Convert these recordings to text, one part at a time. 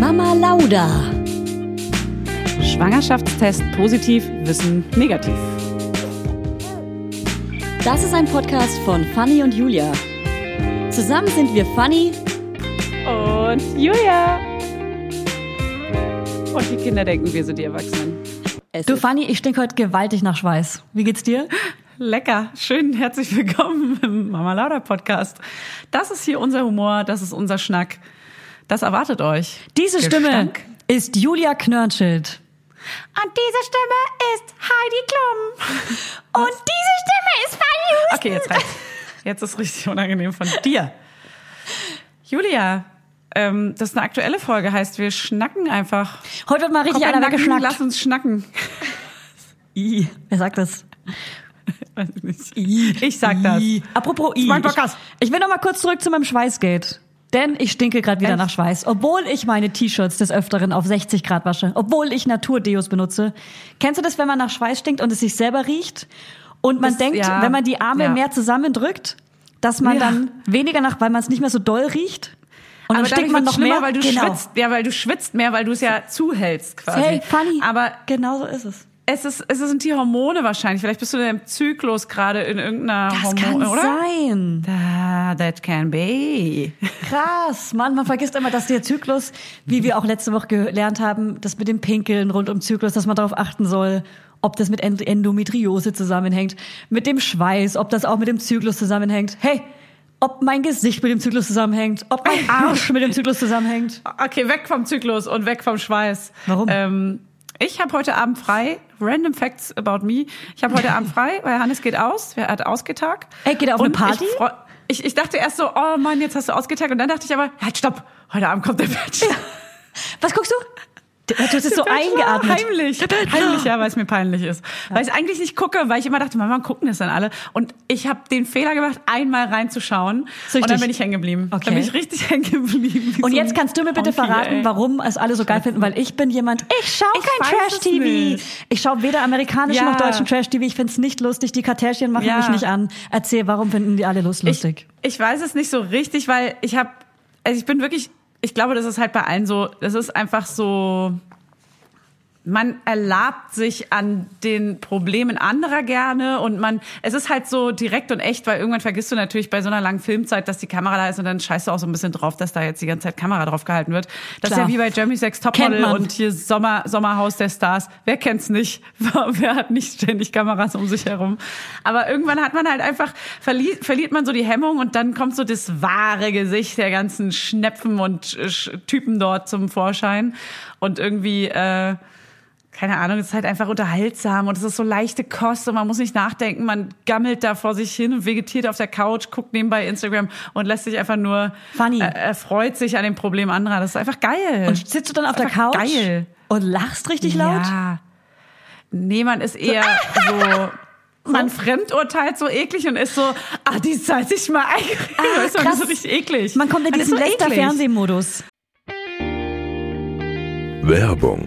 Mama Lauda. Schwangerschaftstest positiv, Wissen negativ. Das ist ein Podcast von Fanny und Julia. Zusammen sind wir Fanny Und Julia. Und die Kinder denken, wir sind die Erwachsenen. Es Du Fanny, ich stinke heute gewaltig nach Schweiß. Wie geht's dir? Lecker. Schön, herzlich willkommen im Mama Lauda Podcast. Das ist hier unser Humor, das ist unser Schnack. Das erwartet euch. Diese Stimme Gestank. ist Julia Knörnschild. Und diese Stimme ist Heidi Klum. Und diese Stimme ist Fanny Husten. Okay, jetzt reicht's. Jetzt ist richtig unangenehm von dir. Julia, ähm, das ist eine aktuelle Folge, heißt wir schnacken einfach. Heute wird mal richtig Komm, einer Nacken, weggeschnackt. Lass uns schnacken. I. Wer sagt das? Weiß ich nicht. Ich sag das. I. Apropos I. Ich, ich will noch mal kurz zurück zu meinem Schweißgate. Denn ich stinke gerade wieder Echt? nach Schweiß. Obwohl ich meine T-Shirts des Öfteren auf 60 Grad wasche. Obwohl ich Naturdeos benutze. Kennst du das, wenn man nach Schweiß stinkt und es sich selber riecht? Und man Das- denkt, ja. wenn man die Arme Ja. mehr zusammendrückt, dass man Ja. dann weniger nach, weil man es nicht mehr so doll riecht. Und dann dadurch stinkt man noch schlimmer, mehr. weil du genau. schwitzt. Ja, weil du schwitzt mehr, weil du es ja zuhältst quasi. Hey, funny. Aber genau so ist es. Es ist, es sind die Hormone wahrscheinlich. Vielleicht bist du in einem Zyklus gerade in irgendeiner Das Hormon, kann oder? sein. Da, that can be. Krass, Mann, man vergisst immer, dass der Zyklus, wie wir auch letzte Woche gelernt haben, das mit dem Pinkeln rund um Zyklus, dass man darauf achten soll, ob das mit End- Endometriose zusammenhängt, mit dem Schweiß, ob das auch mit dem Zyklus zusammenhängt. Hey, ob mein Gesicht mit dem Zyklus zusammenhängt, ob mein Arsch mit dem Zyklus zusammenhängt. Okay, weg vom Zyklus und weg vom Schweiß. Warum? Ähm, ich habe heute Abend frei. Random Facts about me. Ich habe heute Abend frei, weil Hannes geht aus. Er hat Ausgetag. Ey, geht er auf Und eine Party? Ich, ich, ich dachte erst so, oh Mann, jetzt hast du Ausgetag. Und dann dachte ich aber, halt, stopp. Heute Abend kommt der Bachelor. Was guckst du? Du hast es so eingeatmet. Heimlich. Heimlich, ja, weil es mir peinlich ist. Weil ich eigentlich nicht gucke, weil ich immer dachte, Mama, gucken das dann alle. Und ich habe den Fehler gemacht, einmal reinzuschauen. Süchtig. Und dann bin ich hängen geblieben. Okay. Dann bin ich richtig hängen geblieben. Und so jetzt kannst du mir bitte Honky, verraten, ey. warum es alle so geil finden, weil ich bin jemand, ich schaue kein es Trash-TV. Ich schaue weder amerikanischen Ja. noch deutschen Trash-TV. Ich find's nicht lustig. Die Kardashian machen Ja. mich nicht an. Erzähl, warum finden die alle Lust lustig? Ich, ich weiß es nicht so richtig, weil ich habe, also ich bin wirklich, ich glaube, das ist halt bei allen so, das ist einfach so, man erlabt sich an den Problemen anderer gerne und man, es ist halt so direkt und echt, weil irgendwann vergisst du natürlich bei so einer langen Filmzeit, dass die Kamera da ist und dann scheißt du auch so ein bisschen drauf, dass da jetzt die ganze Zeit Kamera drauf gehalten wird. Das Klar. ist ja wie bei Jeremy Sex Topmodel und hier Sommer, Sommerhaus der Stars. Wer kennt's nicht? Wer hat nicht ständig Kameras um sich herum? Aber irgendwann hat man halt einfach, verli verliert man so die Hemmung und dann kommt so das wahre Gesicht der ganzen Schnepfen und äh, Typen dort zum Vorschein. Und irgendwie, äh, keine Ahnung, es ist halt einfach unterhaltsam und es ist so leichte Kost und man muss nicht nachdenken, man gammelt da vor sich hin und vegetiert auf der Couch, guckt nebenbei Instagram und lässt sich einfach nur, Funny. äh, erfreut sich an dem Problem anderer. Das ist einfach geil. Und sitzt du dann auf der Couch Geil. und lachst richtig laut? Ja. Nee, man ist eher so, man fremdurteilt so eklig und ist so, ah, die Zeit sich mal. Ah, man krass. ist so richtig eklig. Man kommt in diesen so eklig. Lester-Fernsehmodus. Werbung.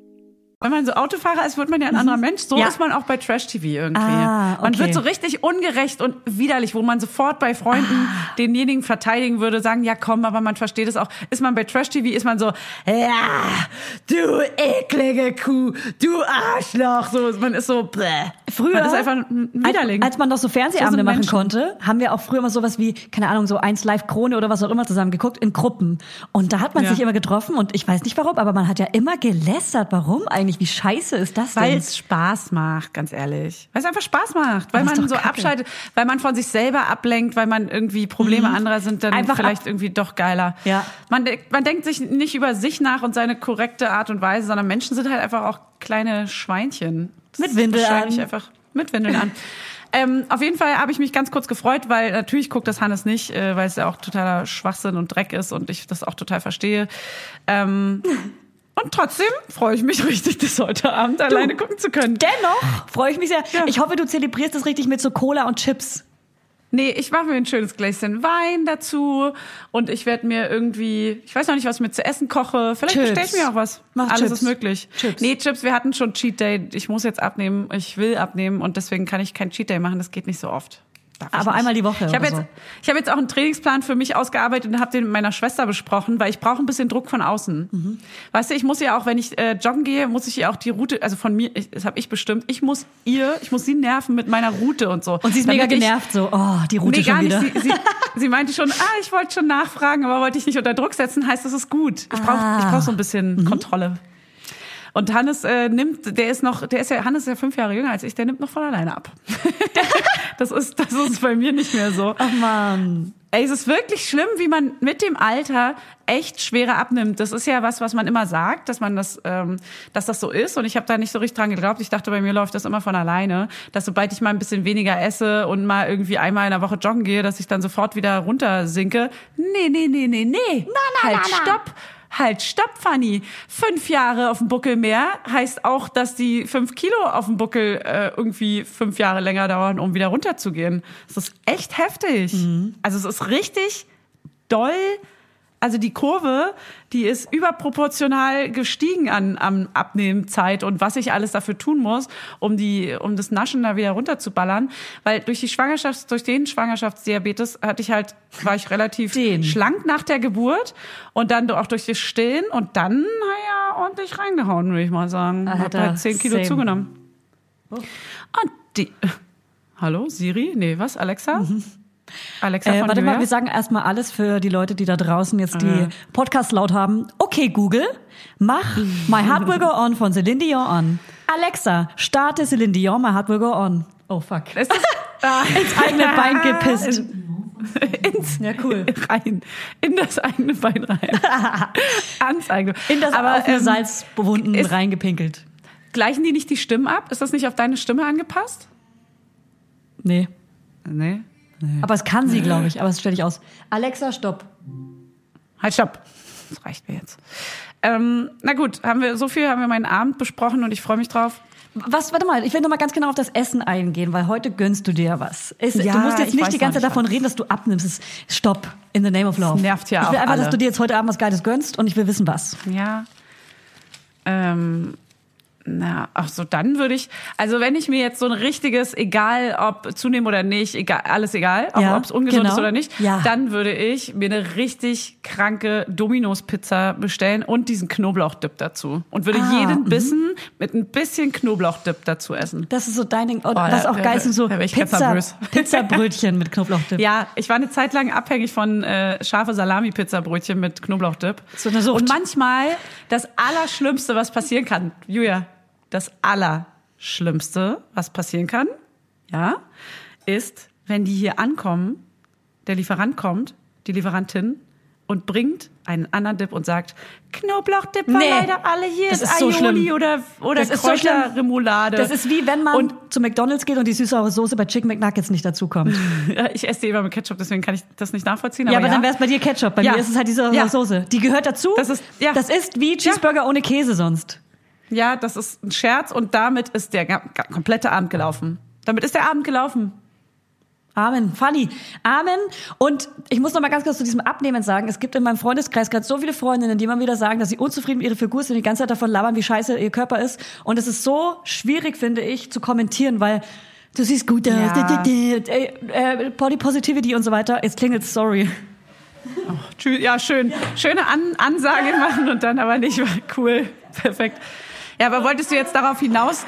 Wenn man so Autofahrer ist, wird man ja ein anderer Mensch. So Ja. ist man auch bei Trash-TV irgendwie. Ah, Man okay. wird so richtig ungerecht und widerlich, wo man sofort bei Freunden Ah. denjenigen verteidigen würde, sagen, ja komm, aber man versteht es auch. Ist man bei Trash-TV, ist man so, ja, du eklige Kuh, du Arschloch. So, man ist so, bäh. Früher, Man ist einfach ein Widerling. Als, als man noch so Fernsehabende So machen konnte, haben wir auch früher immer sowas wie, keine Ahnung, so eins Live Krone oder was auch immer zusammen geguckt in Gruppen. Und da hat man Ja. sich immer getroffen und ich weiß nicht warum, aber man hat ja immer gelästert. Warum eigentlich? Wie scheiße ist das Weil denn? es Spaß macht, ganz ehrlich. Weil es einfach Spaß macht, weil man so Kacke. abschaltet, weil man von sich selber ablenkt, weil man irgendwie Probleme anderer sind dann Einfach vielleicht ab- irgendwie doch geiler. Ja. Man, man denkt sich nicht über sich nach und seine korrekte Art und Weise, sondern Menschen sind halt einfach auch kleine Schweinchen. Mit ist Windel wahrscheinlich an. einfach mit Windeln an. Ähm, auf jeden Fall habe ich mich ganz kurz gefreut, weil natürlich guckt das Hannes nicht, äh, weil es ja auch totaler Schwachsinn und Dreck ist und ich das auch total verstehe. Ähm, und trotzdem freue ich mich richtig, das heute Abend alleine gucken zu können. Dennoch freue ich mich sehr. Ja. Ich hoffe, du zelebrierst das richtig mit so Cola und Chips. Nee, ich mache mir ein schönes Gläschen Wein dazu und ich werde mir irgendwie, ich weiß noch nicht, was ich mir zu essen koche. Vielleicht bestelle ich mir auch was. Mach Alles Chips. ist möglich. Chips. Nee, Chips, wir hatten schon Cheat Day. Ich muss jetzt abnehmen. Ich will abnehmen und deswegen kann ich kein Cheat Day machen. Das geht nicht so oft. Ich Aber einmal die Woche Ich habe jetzt, ich habe jetzt auch einen Trainingsplan für mich ausgearbeitet und habe den mit meiner Schwester besprochen, weil ich brauche ein bisschen Druck von außen. Mhm. Weißt du, ich muss ja auch, wenn ich äh, joggen gehe, muss ich ihr auch die Route, also von mir, ich, das habe ich bestimmt, ich muss ihr, ich muss sie nerven mit meiner Route und so. Und sie ist mega Damit ich- genervt, so, oh, die Route Nee, schon gar wieder. nicht. Sie, sie, sie meinte schon, ah, ich wollte schon nachfragen, aber wollte ich nicht unter Druck setzen, heißt, das ist gut. Ich brauche Ah. ich brauch so ein bisschen Kontrolle. Und Hannes äh, nimmt, der ist noch, der ist ja, Hannes ist ja fünf Jahre jünger als ich, der nimmt noch von alleine ab. das ist, das ist bei mir nicht mehr so. Ach man. Ey, es ist wirklich schlimm, wie man mit dem Alter echt schwerer abnimmt. Das ist ja was, was man immer sagt, dass man das, ähm, dass das so ist. Und ich habe da nicht so richtig dran geglaubt. Ich dachte, bei mir läuft das immer von alleine, dass sobald ich mal ein bisschen weniger esse und mal irgendwie einmal in der Woche joggen gehe, dass ich dann sofort wieder runtersinke. Nee, nee, nee, nee, nee. halt, stopp. Halt, stopp, Fanny. Fünf Jahre auf dem Buckel mehr heißt auch, dass die fünf Kilo auf dem Buckel äh, irgendwie fünf Jahre länger dauern, um wieder runterzugehen. Das ist echt heftig. Also es ist richtig doll. Also die Kurve, die ist überproportional gestiegen an, an Abnehmzeit und was ich alles dafür tun muss, um die, um das Naschen da wieder runterzuballern. Weil durch die Schwangerschaft, durch den Schwangerschaftsdiabetes hatte ich halt, war ich relativ Den. schlank nach der Geburt und dann auch durch das Stillen und dann, naja, ordentlich reingehauen, würde ich mal sagen. Hab Alter, halt 10 Kilo same. zugenommen. Und die, hallo, Siri? Nee, was, Alexa? Alexa Äh, von warte mal, Julia? wir sagen erstmal alles für die Leute, die da draußen jetzt die Ja. Podcasts laut haben. Okay, Google, mach My Heart Will Go On von Celine Dion an. Alexa, starte Celine Dion, My Heart Will Go On. Oh fuck. Ist, ah, Ins eigene Bein gepisst. ins, Ja, cool. rein, in das eigene Bein rein. Ans eigene. In das Aber offene ähm, Salzbewunden ist- reingepinkelt. gleichen die nicht die Stimmen ab? Ist das nicht auf deine Stimme angepasst? Nee. Nee. Aber es kann sie, glaube ich. Aber das stelle ich aus. Alexa, stopp. Halt, stopp. Das reicht mir jetzt. Ähm, na gut, haben wir so viel haben wir meinen Abend besprochen und ich freue mich drauf. Was, warte mal, ich will noch mal ganz genau auf das Essen eingehen, weil heute gönnst du dir was. Es, Ja, du musst jetzt ich nicht die ganze Zeit davon reden, dass du abnimmst. Es- Stopp. In the name of love. nervt ja Ich will auch einfach, dass alle. du dir jetzt heute Abend was Geiles gönnst und ich will wissen, was. Ja. Ähm, Na, ach so, dann würde ich, also wenn ich mir jetzt so ein richtiges, egal ob zunehmen oder nicht, egal, alles egal, auch Ja, ob es ungesund genau. ist oder nicht, Ja. dann würde ich mir eine richtig kranke Domino's-Pizza bestellen und diesen Knoblauchdip dazu. Und würde Ah, jeden mhm. Bissen mit ein bisschen Knoblauchdip dazu essen. Das ist so dein Ding. Und da- was auch da- geil ist, so Pizza. Pizzabrötchen mit Knoblauchdip. Ja, ich war eine Zeit lang abhängig von äh, scharfe Salami-Pizzabrötchen mit Knoblauchdip. So eine Sucht. Und manchmal das Allerschlimmste, was passieren kann, Julia, das Allerschlimmste, was passieren kann, ja, ist, wenn die hier ankommen, der Lieferant kommt, die Lieferantin, und bringt einen anderen Dip und sagt, Knoblauchdip war Nee. leider alle hier, Das ist so Aioli schlimm. oder, oder Das ist so. Kräuterremoulade. Das ist wie wenn man Und zu McDonalds geht und die süße Soße bei Chicken McNuggets nicht dazukommt. Ich esse die immer mit Ketchup, deswegen kann ich das nicht nachvollziehen. ja, aber ja. dann wäre es bei dir Ketchup. Bei Ja. mir ist es halt diese Ja. Soße. Die gehört dazu. Das ist- ja. das ist wie Cheeseburger ohne Käse sonst. Ja, das ist ein Scherz und damit ist der komplette Abend gelaufen. Damit ist der Abend gelaufen. Amen. Funny. Amen. Und ich muss noch mal ganz kurz zu diesem Abnehmen sagen. Es gibt in meinem Freundeskreis gerade so viele Freundinnen, die immer wieder sagen, dass sie unzufrieden mit ihrer Figur sind und die ganze Zeit davon labern, wie scheiße ihr Körper ist. Und es ist so schwierig, finde ich, zu kommentieren, weil du siehst gut aus, Ja. äh, äh, Body Positivity und so weiter. Jetzt klingelt sorry. Tschüss. Ja, schön. Schöne An Ansage machen und dann aber nicht. Cool. Perfekt. Ja, aber wolltest du jetzt darauf hinaus?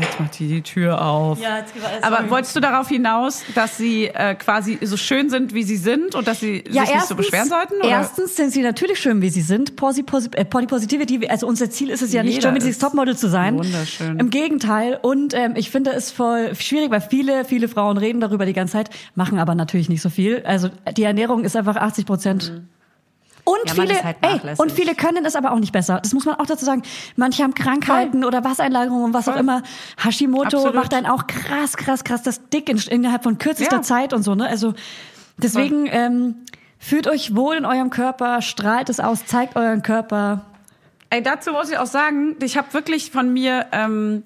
Jetzt macht die die Tür auf. Ja, jetzt sorry. aber wolltest du darauf hinaus, dass sie äh, quasi so schön sind, wie sie sind und dass sie sich nicht so beschweren sollten? Oder? erstens sind sie natürlich schön, wie sie sind. Posi, Posi, äh, Body Positivity, also unser Ziel ist es ja nicht, Jeder Germany's ist Topmodel zu sein. wunderschön. Im Gegenteil. Und ähm, ich finde es voll schwierig, weil viele, viele Frauen reden darüber die ganze Zeit, machen aber natürlich nicht so viel. Also die Ernährung ist einfach 80 Prozent. Und. Ja, viele, halt ey, und viele können es aber auch nicht besser. Das muss man auch dazu sagen. Manche haben Krankheiten oder Wassereinlagerungen und was auch Voll. immer. Hashimoto Absolut. macht einen auch krass, krass, krass das dick in, innerhalb von kürzester Ja. Zeit und so. Ne? Also deswegen ähm, fühlt euch wohl in eurem Körper, strahlt es aus, zeigt euren Körper. Ey, dazu muss ich auch sagen, ich habe wirklich von mir, ähm,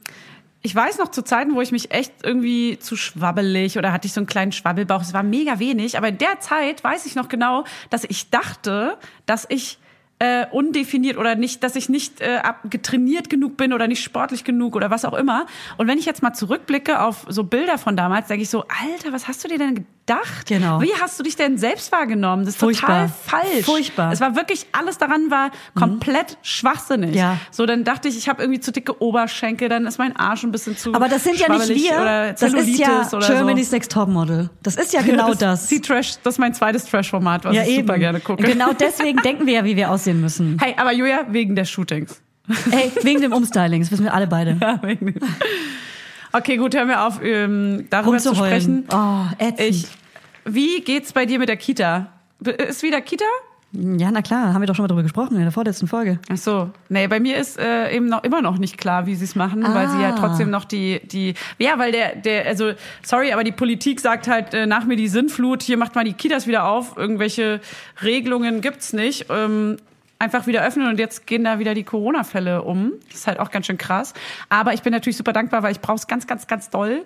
ich weiß noch zu Zeiten, wo ich mich echt irgendwie zu schwabbelig oder hatte ich so einen kleinen Schwabbelbauch. Es war mega wenig, aber in der Zeit weiß ich noch genau, dass ich dachte, dass ich äh, undefiniert oder nicht, dass ich nicht äh, getrainiert genug bin oder nicht sportlich genug oder was auch immer. Und wenn ich jetzt mal zurückblicke auf so Bilder von damals, denke ich so, Alter, was hast du dir denn gedacht? Genau. Wie hast du dich denn selbst wahrgenommen? Das ist Furchtbar. total falsch. Furchtbar. Es war wirklich, alles daran war komplett schwachsinnig. Ja. So, dann dachte ich, ich habe irgendwie zu dicke Oberschenkel, dann ist mein Arsch ein bisschen zu Aber das sind ja nicht wir. Oder Das ist ja oder Germany's so. Next Topmodel. Das ist ja genau das. ist Die Trash, das ist mein zweites Trash-Format, was ich super gerne gucke. Genau deswegen denken wir ja, wie wir aussehen müssen. Hey, aber Julia, wegen der Shootings. Ey, wegen dem Umstyling, das wissen wir alle beide. Ja, wegen dem- okay, gut, hören wir auf, ähm, darüber zu sprechen. Oh, ätzend. Ich, wie geht's bei dir mit der Kita? Ist wieder Kita? Ja, na klar, haben wir doch schon mal drüber gesprochen in der vorletzten Folge. Ach so, nee, bei mir ist äh, eben noch immer noch nicht klar, wie sie es machen, weil sie ja Ah. trotzdem noch die die ja, weil der der also sorry, aber die Politik sagt halt äh, nach mir die Sinnflut, hier macht mal die Kitas wieder auf, irgendwelche Regelungen gibt's nicht. Ähm, einfach wieder öffnen und jetzt gehen da wieder die Corona-Fälle um. Das ist halt auch ganz schön krass. Aber ich bin natürlich super dankbar, weil ich brauche es ganz, ganz, ganz doll.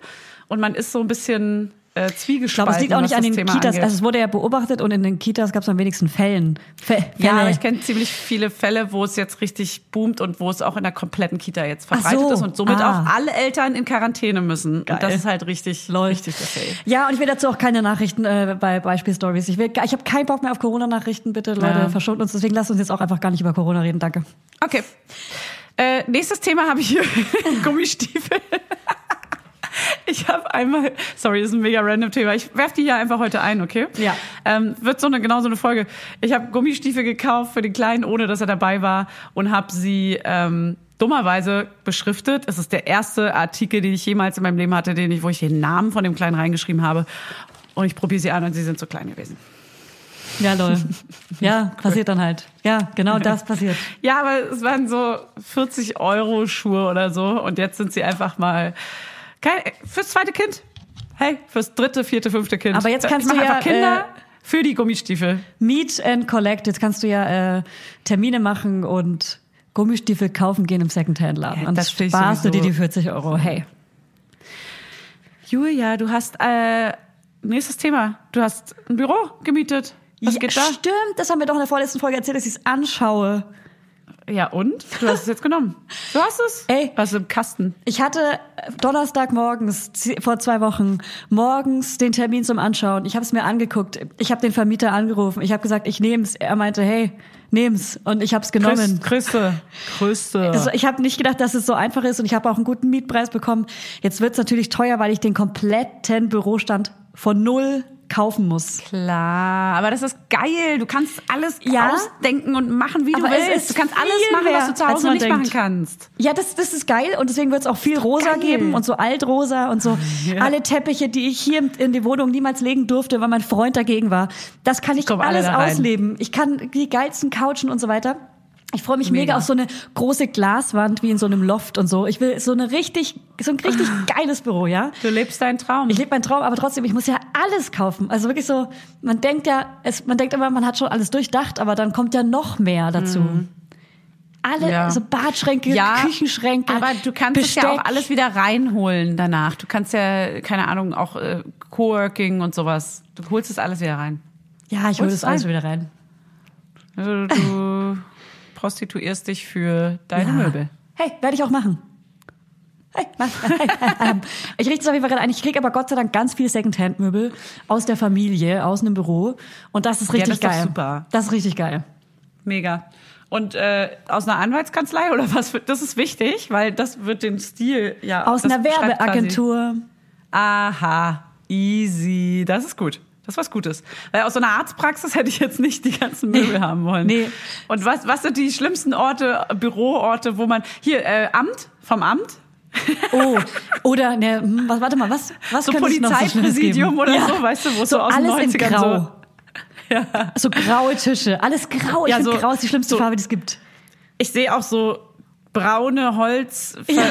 Und man ist so ein bisschen äh, Ich zwiegespalten. glaube, es liegt auch nicht an den Thema Kitas. angeht. Also es wurde ja beobachtet und in den Kitas gab es am wenigsten Fällen. Fä Ja, Fälle. aber ich kenne ziemlich viele Fälle, wo es jetzt richtig boomt und wo es auch in der kompletten Kita jetzt verbreitet so. ist und somit Ah. auch alle Eltern in Quarantäne müssen. Geil. Und das ist halt richtig, richtig der Fail. Ja, und ich will dazu auch keine Nachrichten äh, bei Beispielstories. Ich, will, ich habe keinen Bock mehr auf Corona-Nachrichten, bitte, Leute, Ja. verschont uns. Deswegen lasst uns jetzt auch einfach gar nicht über Corona reden, danke. Okay. Äh, nächstes Thema habe ich hier Gummistiefel. Ich habe einmal, sorry, das ist ein mega random Thema. Ich werf die hier einfach heute ein, okay? Ja. Ähm, wird so eine genau so eine Folge. Ich habe Gummistiefel gekauft für den Kleinen, ohne dass er dabei war und habe sie ähm, dummerweise beschriftet. Es ist der erste Artikel, den ich jemals in meinem Leben hatte, den ich, wo ich den Namen von dem Kleinen reingeschrieben habe. Und ich probiere sie an und sie sind so klein gewesen. Ja, lol. Ja, passiert dann halt. Ja, genau das passiert. Ja, aber es waren so 40 Euro Schuhe oder so und jetzt sind sie einfach mal kein, fürs zweite Kind. Hey, fürs dritte, vierte, fünfte Kind. Aber jetzt kannst ich mach du ja, einfach Kinder äh, für die Gummistiefel. Meet and Collect. Jetzt kannst du ja äh, Termine machen und Gummistiefel kaufen gehen im Secondhand-Laden. Ja, und das sparst du dir die 40 Euro. Hey. Julia, du hast äh, nächstes Thema. Du hast ein Büro gemietet. Was ja, geht da? Stimmt, das haben wir doch in der vorletzten Folge erzählt, dass ich es anschaue. Ja, und? Du hast es jetzt genommen. Du hast es? Ey. Was im Kasten? Ich hatte Donnerstag morgens vor zwei Wochen morgens den Termin zum Anschauen. Ich habe es mir angeguckt. Ich habe den Vermieter angerufen. Ich habe gesagt, ich nehme es. Er meinte, hey, nehm's. Und ich habe es genommen. Grüße. Grüße. Also ich habe nicht gedacht, dass es so einfach ist und ich habe auch einen guten Mietpreis bekommen. Jetzt wird's natürlich teuer, weil ich den kompletten Bürostand von null kaufen muss. Klar, aber das ist geil. Du kannst alles Ja. ausdenken und machen, wie du Aber es willst. ist Du kannst alles machen, was du zu Hause nicht denkt. machen kannst. Ja, das, das ist geil und deswegen wird's auch viel rosa geil. geben und so altrosa und so alle Teppiche, die ich hier in die Wohnung niemals legen durfte, weil mein Freund dagegen war. Das kann ich alle alles ausleben. Ich kann die geilsten Couchen und so weiter. Ich freue mich mega. Mega. auf so eine große Glaswand wie in so einem Loft und so. Ich will so eine richtig, so ein richtig Ah. geiles Büro, ja. Du lebst deinen Traum. Ich lebe meinen Traum, aber trotzdem, ich muss ja alles kaufen. Also wirklich so, man denkt ja, es, man denkt immer, man hat schon alles durchdacht, aber dann kommt ja noch mehr dazu. Alle, Mhm. Ja. so Badschränke, ja, Küchenschränke. aber du kannst es ja Besteck. auch alles wieder reinholen danach. Du kannst ja, keine Ahnung, auch äh, Coworking und sowas. Du holst es alles wieder rein. Ja, ich hole das alles wieder rein. Also du prostituierst dich für deine Ja. Möbel. Hey, werde ich auch machen. Hey, mach- ähm, ich richte es auf jeden Fall gerade ein. Ich kriege aber Gott sei Dank ganz viel Secondhand-Möbel aus der Familie, aus einem Büro. Und das ist Ja, richtig das ist doch geil. super. Das ist richtig geil. Mega. Und äh, aus einer Anwaltskanzlei oder was? für- Das ist wichtig, weil das wird den Stil ja. Aus das einer Werbeagentur. Aha, easy. Das ist gut. Das ist was Gutes. Weil aus so einer Arztpraxis hätte ich jetzt nicht die ganzen Möbel haben wollen. Nee. Und was, was sind die schlimmsten Orte, Büroorte, wo man hier äh, Amt vom Amt? Oh, oder ne, hm, was, warte mal, was, was So so Polizeipräsidium oder Ja. so, weißt du, wo es so aus den alles in 90ern Grau. so- So graue Tische, alles grau. Ich Ja, so- grau ist die schlimmste so- Farbe, die es gibt. Ich sehe auch so braune Holz, Ja.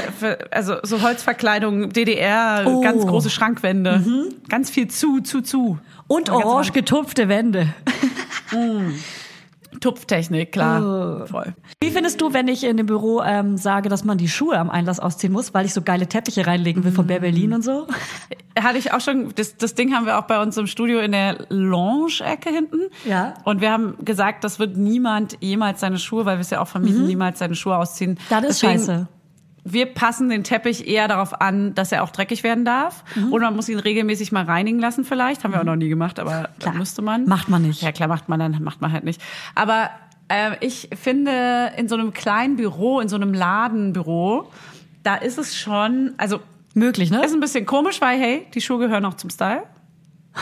also so Holzverkleidung, DDR, Oh. ganz große Schrankwände, ganz viel zu, zu, zu. Und orange getupfte Wände. Tupftechnik, klar, voll. Wie findest du, wenn ich in dem Büro ähm, sage, dass man die Schuhe am Einlass ausziehen muss, weil ich so geile Teppiche reinlegen will von Bär Berlin und so? Hatte ich auch schon, das, das Ding haben wir auch bei uns im Studio in der Lounge-Ecke hinten. Ja. Und wir haben gesagt, das wird niemand jemals seine Schuhe, weil wir es ja auch vermieten, niemals seine Schuhe ausziehen. Mhm. Das ist Deswegen- scheiße. Wir passen den Teppich eher darauf an, dass er auch dreckig werden darf. Mhm. Und man muss ihn regelmäßig mal reinigen lassen vielleicht. Haben wir auch noch nie gemacht, aber Klar. müsste man. Macht man nicht. Ja klar, macht man dann, macht man halt nicht. Aber äh, ich finde, in so einem kleinen Büro, in so einem Ladenbüro, da ist es schon, also Möglich, ne? ist ein bisschen komisch, weil hey, die Schuhe gehören auch zum Style.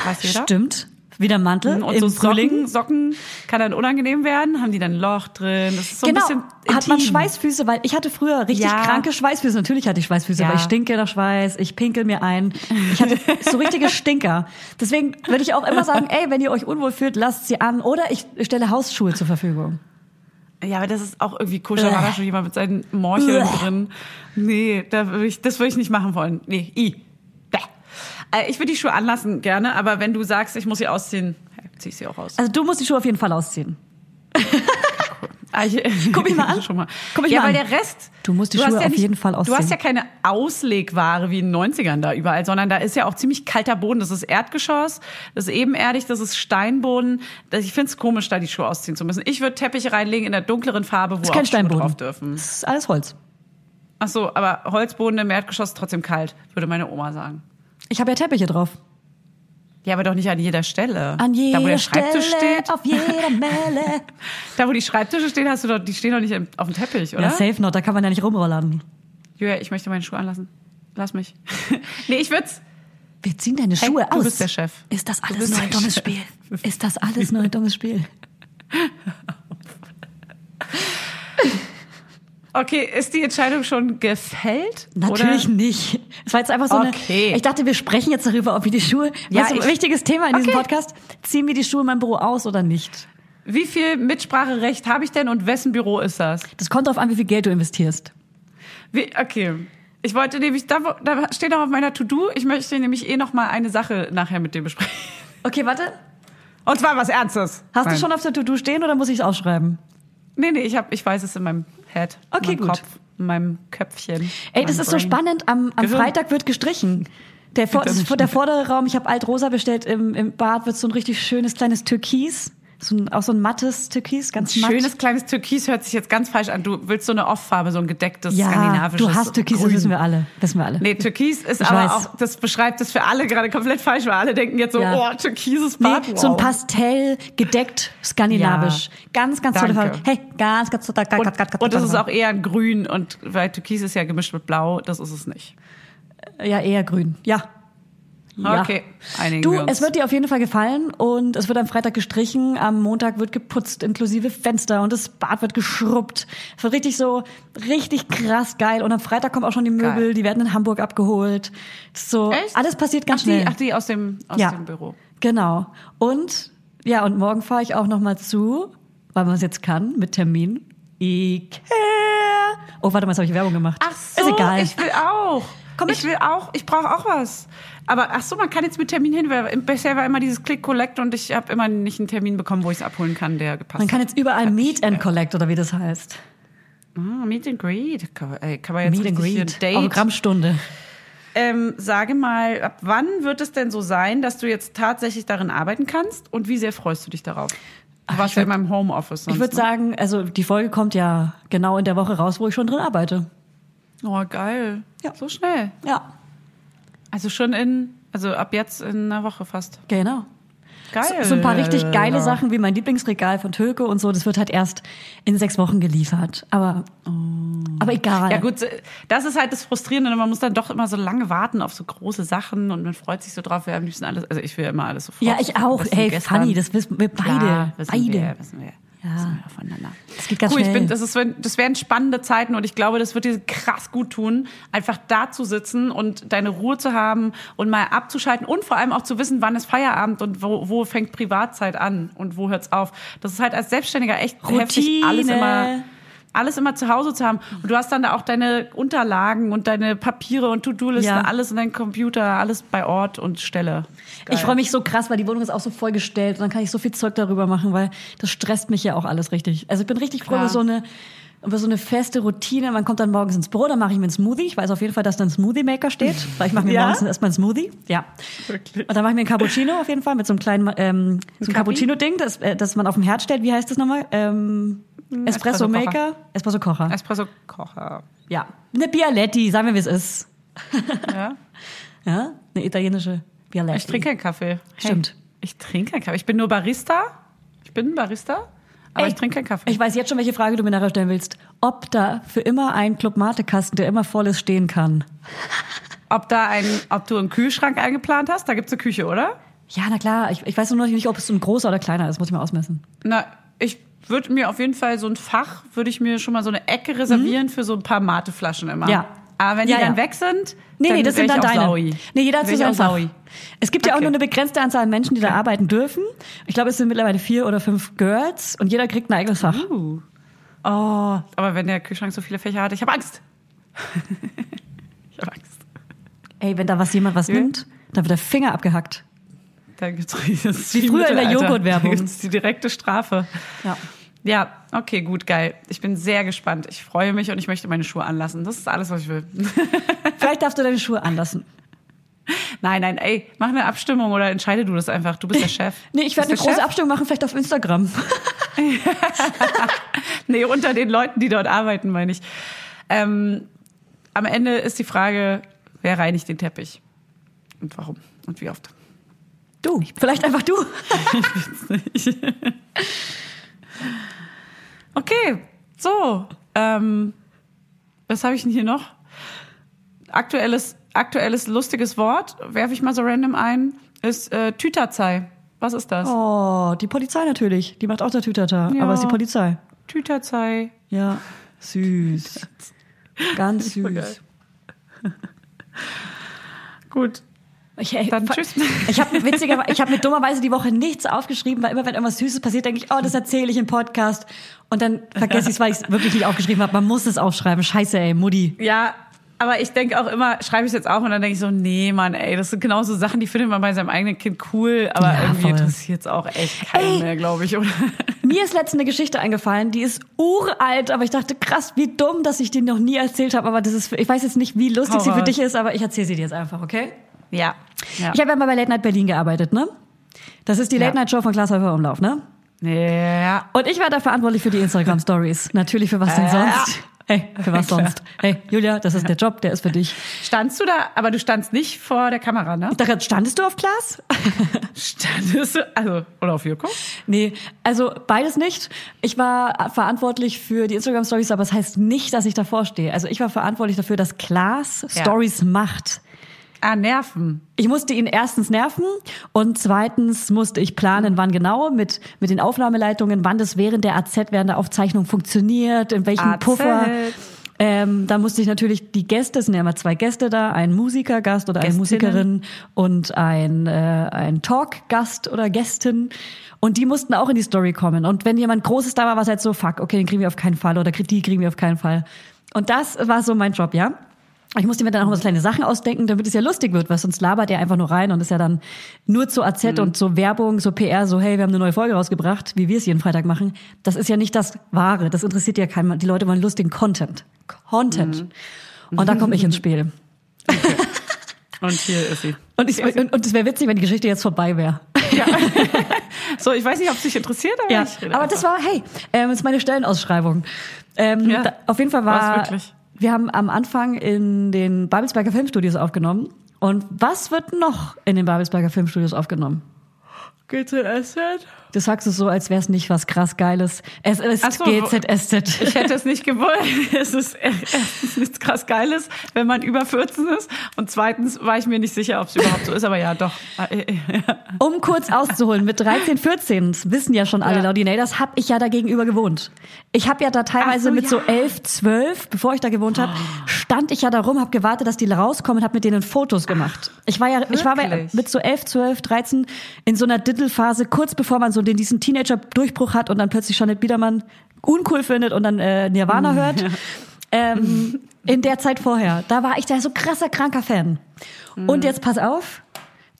Weiß jeder. Stimmt. Wie der Mantel Und im so Frühling. Socken, Socken kann dann unangenehm werden, haben die dann ein Loch drin. Das ist so genau. ein bisschen Hat man intim. Schweißfüße, weil ich hatte früher richtig Ja. kranke Schweißfüße. Natürlich hatte ich Schweißfüße, Ja. weil ich stinke nach Schweiß, ich pinkel mir ein. Ich hatte so richtige Stinker. Deswegen würde ich auch immer sagen, ey, wenn ihr euch unwohl fühlt, lasst sie an. Oder ich stelle Hausschuhe zur Verfügung. Ja, aber das ist auch irgendwie koscher. War da schon jemand mit seinen Morcheln drin? Nee, da würde ich, das würde ich nicht machen wollen. Nee, i. Äh, Ich würde die Schuhe anlassen, gerne, aber wenn du sagst, ich muss sie ausziehen, zieh ich sie auch aus. Also du musst die Schuhe auf jeden Fall ausziehen. Ah, ich- Guck mich mal an. Schon mal. Guck mich ja, mal weil an. der Rest. Du musst die hast Schuhe ja auf jeden Fall Du hast ausziehen. ja keine Auslegware wie in den 90ern da überall, sondern da ist ja auch ziemlich kalter Boden. Das ist Erdgeschoss, das ist ebenerdig, das ist Steinboden. Das- Ich finde es komisch, da die Schuhe ausziehen zu müssen. Ich würde Teppiche reinlegen in der dunkleren Farbe, wo Das ist auch kein Schuhe Steinboden. drauf dürfen. Das ist alles Holz. Ach so, aber Holzboden im Erdgeschoss ist trotzdem kalt, würde meine Oma sagen. Ich habe ja Teppiche drauf. Ja, aber doch nicht an jeder Stelle. An jeder da, wo der Schreibtisch Stelle, steht, auf jeder Melle. da, wo die Schreibtische stehen, hast du doch, die stehen doch nicht auf dem Teppich, oder? Ja, safe not, da kann man ja nicht rumrollern. Julia, ich möchte meine Schuhe anlassen. Lass mich. nee, ich würd's. Wir ziehen deine Hey, Schuhe du aus. bist der Chef. Ist das Du alles nur ein dummes Chef. Spiel? Ist das alles nur ein dummes Spiel? Okay, ist die Entscheidung schon gefällt? Natürlich Oder? nicht. Es war jetzt einfach so Okay. eine. Ich dachte, wir sprechen jetzt darüber, ob wir die Schuhe. Ja, was ein ich- wichtiges Thema in diesem Okay. Podcast. Ziehen wir die Schuhe in meinem Büro aus oder nicht? Wie viel Mitspracherecht habe ich denn und wessen Büro ist das? Das kommt darauf an, wie viel Geld du investierst. Wie, okay. Ich wollte nämlich, da, da steht auch auf meiner To-Do, ich möchte nämlich eh noch mal eine Sache nachher mit dir besprechen. Okay, warte. Und zwar was Ernstes. Hast Nein. du schon auf der To-Do stehen oder muss ich es aufschreiben? Nee, nee, ich, hab, ich weiß es in meinem Head. Okay, gut. Kopf, in meinem Köpfchen. Ey, das ist so spannend. Am, am. Freitag wird gestrichen. Der, vor, der vordere Raum, ich habe Altrosa bestellt, im, im Bad wird so ein richtig schönes kleines Türkis. So ein, auch so ein mattes Türkis, ganz matt. Schönes kleines Türkis hört sich jetzt ganz falsch an. Du willst so eine Off-Farbe, so ein gedecktes ja, skandinavisches. du hast Türkis, Grün. das wissen wir alle. Wissen wir alle. Nee, Türkis ist Ich aber weiß. auch, das beschreibt das für alle gerade komplett falsch, weil alle denken jetzt so, Ja. oh, türkises Nee, Bad. so ein wow. Pastell, gedeckt, skandinavisch. Ganz, ganz tolle. Farbe. Hey, ganz, ganz tolle Farbe. Und, und das ist auch eher ein Grün und weil Türkis ist ja gemischt mit Blau, das ist es nicht. Ja, eher grün. Ja. Ja. Okay, einigen Du, wir uns. es wird dir auf jeden Fall gefallen und es wird am Freitag gestrichen, am Montag wird geputzt, inklusive Fenster und das Bad wird geschrubbt. Es wird richtig so, richtig krass geil und am Freitag kommen auch schon die Möbel, Geil. die werden in Hamburg abgeholt. So, Echt? alles passiert ganz ach, schnell. Die, ach, die aus dem, aus ja, dem Büro. genau. Und, ja, und morgen fahre ich auch noch mal zu, weil man es jetzt kann, mit Termin. Ikea. Oh, warte mal, jetzt habe ich Werbung gemacht. Ach so, Ist egal. ich will auch. Komm mit. ich will auch, ich brauche auch was. Aber ach so, man kann jetzt mit Termin hin, weil bisher war immer dieses Click Collect und ich habe immer nicht einen Termin bekommen, wo ich es abholen kann, der gepasst man kann hat. jetzt überall Meet and Collect oder wie das heißt. Ah, Meet and Greet. Kann, man- ey, kann man jetzt Meet and Greet. Date. Autogrammstunde. Ähm, sage mal, ab wann wird es denn so sein, dass du jetzt tatsächlich darin arbeiten kannst und wie sehr freust du dich darauf? Du warst ja in meinem Homeoffice sonst, Ich würde ne? sagen, also die Folge kommt ja genau in der Woche raus, wo ich schon drin arbeite. Oh, geil. Ja. So schnell. Ja, Also schon in, also ab jetzt in einer Woche fast. genau. Geil. So, so ein paar richtig geile. Sachen wie mein Lieblingsregal von Töke und so, das wird halt erst in sechs Wochen geliefert. Aber, aber egal. Ja gut, das ist halt das Frustrierende. Man muss dann doch immer so lange warten auf so große Sachen und man freut sich so drauf. Wir am liebsten alles, also ich will immer alles sofort. Ja, ich auch. Hey, gestern. funny, das wissen wir beide. Klar, wissen beide. Wir, wissen wir. Ja. Voneinander. Das geht ganz cool, ich schnell. bin, das, ist, das wären spannende Zeiten und ich glaube, das wird dir krass gut tun, einfach da zu sitzen und deine Ruhe zu haben und mal abzuschalten und vor allem auch zu wissen, wann ist Feierabend und wo, wo fängt Privatzeit an und wo hört's auf. Das ist halt als Selbstständiger echt heftig, alles Routine. immer alles immer zu Hause zu haben. Und du hast dann da auch deine Unterlagen und deine Papiere und To-Do-Listen, Ja. alles in deinem Computer, alles bei Ort und Stelle. Ich freue mich so krass, weil die Wohnung ist auch so vollgestellt und dann kann ich so viel Zeug darüber machen, weil das stresst mich ja auch alles richtig. Also ich bin richtig froh über so eine über so eine feste Routine. Man kommt dann morgens ins Büro, dann mache ich mir einen Smoothie. Ich weiß auf jeden Fall, dass da ein Smoothie Maker steht, weil ich mache mir Ja? morgens erstmal einen Smoothie. Ja. Wirklich? Und dann mache ich mir einen Cappuccino auf jeden Fall mit so einem kleinen ähm, so einem Cappi? Cappuccino-Ding, das, äh, das man auf dem Herd stellt. Wie heißt das nochmal? Ähm, Espresso Espresso-Kocher. Maker? Espresso Kocher. Espresso-Kocher. Ja. Eine Bialetti, sagen wir, wie es ist. Ja? Ja? Eine italienische Bialetti. Ich trinke keinen Kaffee. Stimmt. Ich trinke keinen Kaffee. Ich bin nur Barista. Ich bin ein Barista, aber Ey, ich trinke keinen Kaffee. Ich weiß jetzt schon, welche Frage du mir nachher stellen willst. Ob da für immer ein Club Mate-Kasten, der immer voll ist, stehen kann. ob da ein, ob du einen Kühlschrank eingeplant hast, da gibt's eine Küche, oder? Ja, na klar. Ich, ich weiß nur noch nicht, ob es ein großer oder kleiner ist. Muss ich mal ausmessen. Na, ich würde mir auf jeden Fall so ein Fach, würde ich mir schon mal so eine Ecke reservieren für so ein paar Mateflaschen immer. Mhm. Ja. Aber wenn die Ja, dann ja. weg sind, Nee, dann nee, das sind dann deine. Saui. Nee, jeder hat so sein Fach. Es gibt ja auch Okay. nur eine begrenzte Anzahl an Menschen, die da arbeiten dürfen. Ich glaube, es sind mittlerweile vier oder fünf Girls und jeder kriegt ein eigenes Fach. Uh. Oh, aber wenn der Kühlschrank so viele Fächer hat, ich habe Angst. ich habe Angst. Ey, wenn da was jemand was Ja. nimmt, dann wird der Finger abgehackt. Da gibt's das Wie früher in der Joghurtwerbung. Da gibt's die direkte Strafe. Ja. Ja, okay, gut, geil. Ich bin sehr gespannt. Ich freue mich und ich möchte meine Schuhe anlassen. Das ist alles, was ich will. Vielleicht darfst du deine Schuhe anlassen. nein, nein, ey, mach eine Abstimmung oder entscheide du das einfach. Du bist der Chef. Nee, ich werde eine große Chef? Abstimmung machen, vielleicht auf Instagram. Nee, unter den Leuten, die dort arbeiten, meine ich. Ähm, am Ende ist die Frage, wer reinigt den Teppich? Und warum? Und wie oft? Du. Vielleicht einfach du. Okay, so. Ähm, was habe ich denn hier noch? Aktuelles, aktuelles lustiges Wort, werfe ich mal so random ein, ist äh, Tüterzei. Was ist das? Oh, die Polizei natürlich. Die macht auch der Tütata. Ja. Aber es ist die Polizei. Tüterzei. Ja. Süß. Ganz süß. Gut. Ich, ey, Dann tschüss. Ich habe witziger, ich habe mir dummerweise die Woche nichts aufgeschrieben, weil immer wenn irgendwas Süßes passiert, denke ich, oh, das erzähle ich im Podcast und dann vergesse ich es, weil ich es wirklich nicht aufgeschrieben habe. Man muss es aufschreiben. Scheiße, ey, Mutti. Ja, aber ich denke auch immer, schreibe ich es jetzt auf und dann denke ich so, nee, Mann, ey, das sind genauso Sachen, die findet man bei seinem eigenen Kind cool, aber Ja, irgendwie interessiert es auch echt keinen mehr, glaube ich, oder? Mir ist letztens eine Geschichte eingefallen, die ist uralt, aber ich dachte, krass, wie dumm, dass ich die noch nie erzählt habe. Aber das ist, ich weiß jetzt nicht, wie lustig Hau sie für dich ist, aber ich erzähle sie dir jetzt einfach, okay? Ja. ja. Ich habe ja mal bei Late Night Berlin gearbeitet, ne? Das ist die. Late Night Show von Klaas Häufer Umlauf, ne? Ja. Und ich war da verantwortlich für die Instagram Stories. Natürlich für was denn sonst? Hey, für was sonst? Hey, Julia, das ist der Job, der ist für dich. Standst du da, aber du standst nicht vor der Kamera, ne? Da standest du auf Glas? Standest du, also, oder auf Joko? Nee, also beides nicht. Ich war verantwortlich für die Instagram Stories, aber es das heißt nicht, dass ich davor stehe. Also ich war verantwortlich dafür, dass Klaas Ja. Stories macht. Ah, Nerven. Ich musste ihn erstens nerven und zweitens musste ich planen, wann genau mit, mit den Aufnahmeleitungen, wann das während der AZ, während der Aufzeichnung funktioniert, in welchem AZ. Puffer. Ähm, da musste ich natürlich die Gäste, es sind ja immer zwei Gäste da, ein Musikergast oder eine Gästinnen. Musikerin und ein, äh, ein Talkgast oder Gästin. Und die mussten auch in die Story kommen. Und wenn jemand Großes da war, war es halt so, fuck, okay, den kriegen wir auf keinen Fall oder die kriegen wir auf keinen Fall. Und das war so mein Job, ja. Ich musste mir dann auch mal so kleine Sachen ausdenken, damit es ja lustig wird, weil sonst labert er einfach nur rein und ist ja dann nur zu AZ und so Werbung, so PR, so hey, wir haben eine neue Folge rausgebracht, wie wir es jeden Freitag machen. Das ist ja nicht das Wahre, das interessiert ja keinen. Die Leute wollen lustigen Content. Content. Und da komme ich ins Spiel. Und hier ist sie. Und, ich, und, und es wäre witzig, wenn die Geschichte jetzt vorbei wäre. So, ich weiß nicht, ob es dich interessiert, aber Ja, ich rede aber einfach. das war, hey, ähm, das ist meine Stellenausschreibung. Ähm, Ja. da, auf jeden Fall war, wirklich? Wir haben am Anfang in den Babelsberger Filmstudios aufgenommen. Und was wird noch in den Babelsberger Filmstudios aufgenommen? GZSZ? Du sagst es so, als wäre es nicht was krass Geiles. Es ist so, GZSZ. Ich hätte es nicht gewollt. Es ist erstens nichts krass Geiles, wenn man über 14 ist. Und zweitens war ich mir nicht sicher, ob es überhaupt so ist. Aber ja, doch. Um kurz auszuholen, mit 13, 14, das wissen ja schon alle Ja. Laudinators, habe ich ja da gegenüber gewohnt. Ich habe ja da teilweise so, mit so ja. 11, 12, bevor ich da gewohnt habe, stand ich ja da rum, habe gewartet, dass die rauskommen und habe mit denen Fotos gemacht. Ich war ja, ich war bei, mit so 11, 12, 13 in so einer Diddle-Phase, kurz bevor man so den, diesen Teenager-Durchbruch hat und dann plötzlich Janet Biedermann uncool findet und dann äh, Nirvana hört. Ähm, in der Zeit vorher, da war ich da so krasser, kranker Fan. Und jetzt pass auf,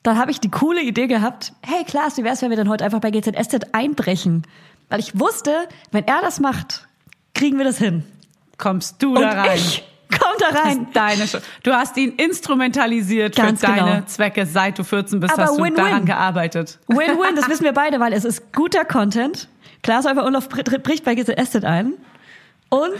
dann habe ich die coole Idee gehabt, hey Klaas, wie wär's, wenn wir dann heute einfach bei GZSZ einbrechen? Weil ich wusste, wenn er das macht, kriegen wir das hin. Kommst du Und da rein? ich komm da Das rein. ist deine Schuld. Du hast ihn instrumentalisiert Ganz für deine genau. Zwecke. Seit du 14 bist, Aber hast du win-win. daran gearbeitet. Win-win, das wissen wir beide, weil es ist guter Content. Klaas Häufer Urlaub br- bricht bei GZSZ ein. Und